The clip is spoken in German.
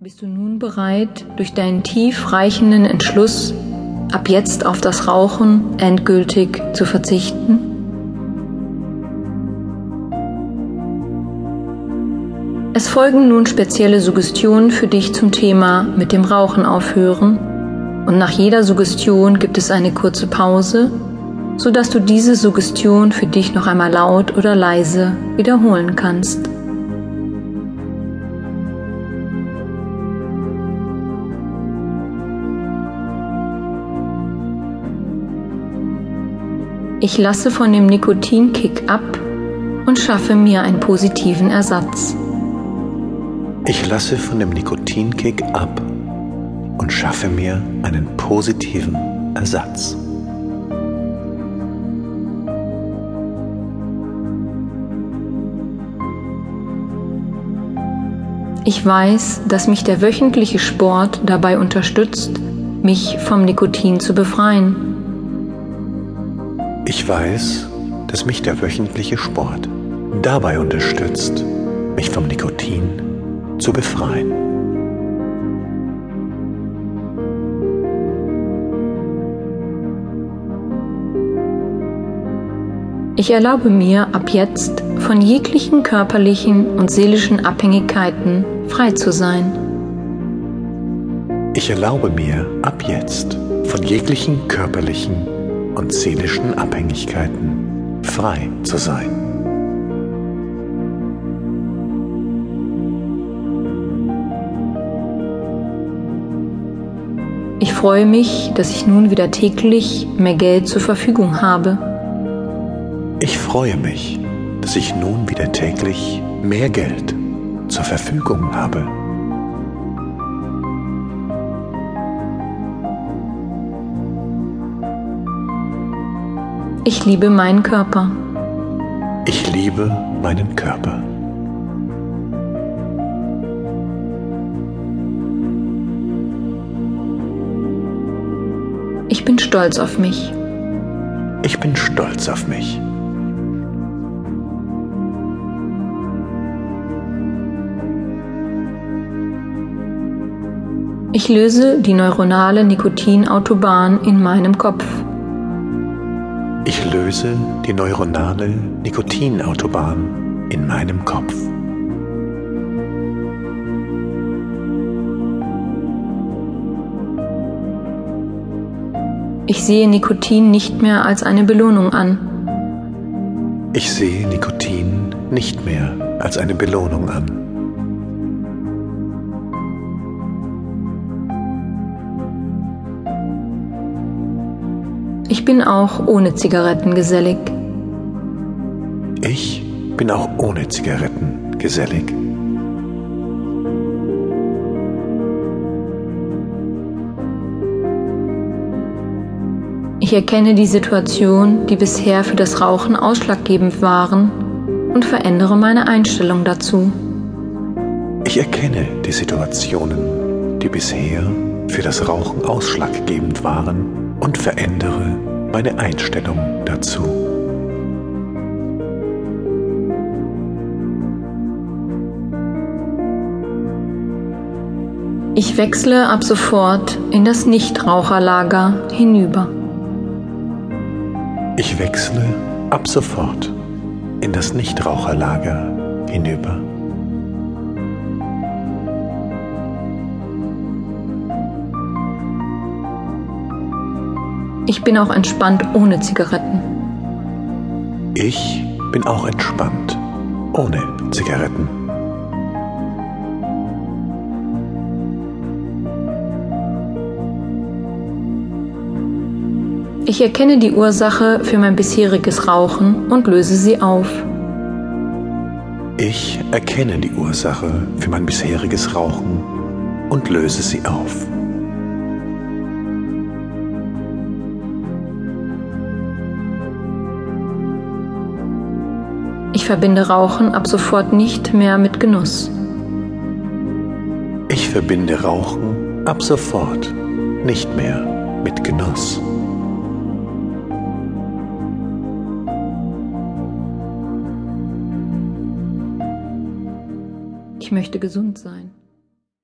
Bist du nun bereit, durch deinen tief reichenden Entschluss, ab jetzt auf das Rauchen endgültig zu verzichten? Es folgen nun spezielle Suggestionen für dich zum Thema mit dem Rauchen aufhören und nach jeder Suggestion gibt es eine kurze Pause, sodass du diese Suggestion für dich noch einmal laut oder leise wiederholen kannst. Ich lasse von dem Nikotinkick ab und schaffe mir einen positiven Ersatz. Ich lasse von dem Nikotinkick ab und schaffe mir einen positiven Ersatz. Ich weiß, dass mich der wöchentliche Sport dabei unterstützt, mich vom Nikotin zu befreien. Ich weiß, dass mich der wöchentliche Sport dabei unterstützt, mich vom Nikotin zu befreien. Ich erlaube mir ab jetzt von jeglichen körperlichen und seelischen Abhängigkeiten frei zu sein. Ich erlaube mir ab jetzt von jeglichen körperlichen und seelischen Abhängigkeiten frei zu sein. Ich freue mich, dass ich nun wieder täglich mehr Geld zur Verfügung habe. Ich freue mich, dass ich nun wieder täglich mehr Geld zur Verfügung habe. Ich liebe meinen Körper. Ich liebe meinen Körper. Ich bin stolz auf mich. Ich bin stolz auf mich. Ich löse die neuronale Nikotinautobahn in meinem Kopf. Ich löse die neuronale Nikotinautobahn in meinem Kopf. Ich sehe Nikotin nicht mehr als eine Belohnung an. Ich sehe Nikotin nicht mehr als eine Belohnung an. Ich bin auch ohne Zigaretten gesellig. Ich bin auch ohne Zigaretten gesellig. Ich erkenne die Situation, die bisher für das Rauchen ausschlaggebend waren, und verändere meine Einstellung dazu. Ich erkenne die Situationen, die bisher für das Rauchen ausschlaggebend waren und verändere meine Einstellung dazu. Ich wechsle ab sofort in das Nichtraucherlager hinüber. Ich wechsle ab sofort in das Nichtraucherlager hinüber. Ich bin auch entspannt ohne Zigaretten. Ich bin auch entspannt ohne Zigaretten. Ich erkenne die Ursache für mein bisheriges Rauchen und löse sie auf. Ich erkenne die Ursache für mein bisheriges Rauchen und löse sie auf. Ich verbinde Rauchen ab sofort nicht mehr mit Genuss. Ich verbinde Rauchen ab sofort nicht mehr mit Genuss. Ich möchte gesund sein.